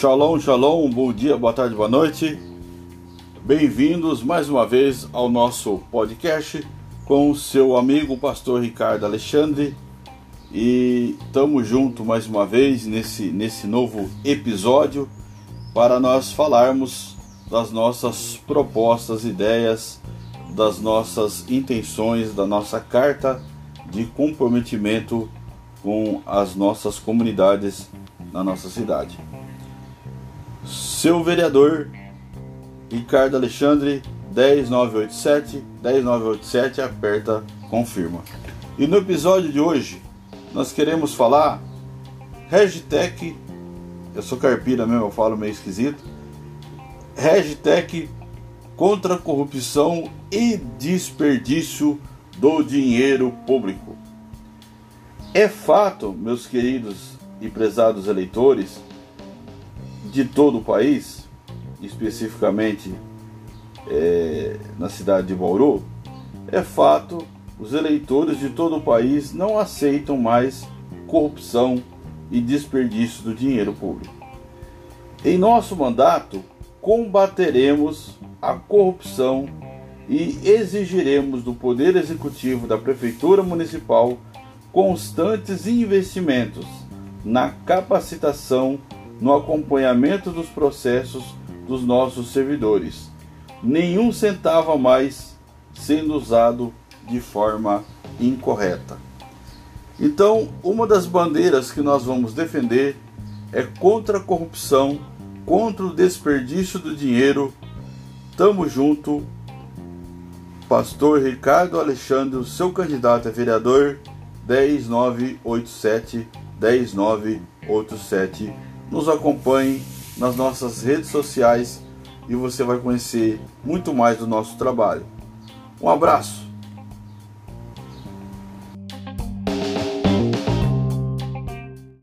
Shalom, shalom, bom dia, boa tarde, boa noite. Bem-vindos mais uma vez ao nosso podcast com seu amigo pastor Ricardo Alexandre. E estamos juntos mais uma vez nesse, nesse novo episódio para nós falarmos das nossas propostas, ideias, das nossas intenções, da nossa carta de comprometimento com as nossas comunidades na nossa cidade. Seu vereador Ricardo Alexandre 10987 10987 aperta confirma. E no episódio de hoje nós queremos falar hashtag eu sou carpira mesmo, eu falo meio esquisito. Hashtag contra a corrupção e desperdício do dinheiro público. É fato, meus queridos e prezados eleitores de todo o país, especificamente é, na cidade de Bauru, é fato, os eleitores de todo o país não aceitam mais corrupção e desperdício do dinheiro público. Em nosso mandato, combateremos a corrupção e exigiremos do Poder Executivo da Prefeitura Municipal constantes investimentos na capacitação, no acompanhamento dos processos dos nossos servidores. Nenhum centavo a mais sendo usado de forma incorreta. Então, uma das bandeiras que nós vamos defender é contra a corrupção, contra o desperdício do dinheiro. Tamo junto. Pastor Ricardo Alexandre, seu candidato a vereador 10987 10987. Nos acompanhe nas nossas redes sociais e você vai conhecer muito mais do nosso trabalho. Um abraço.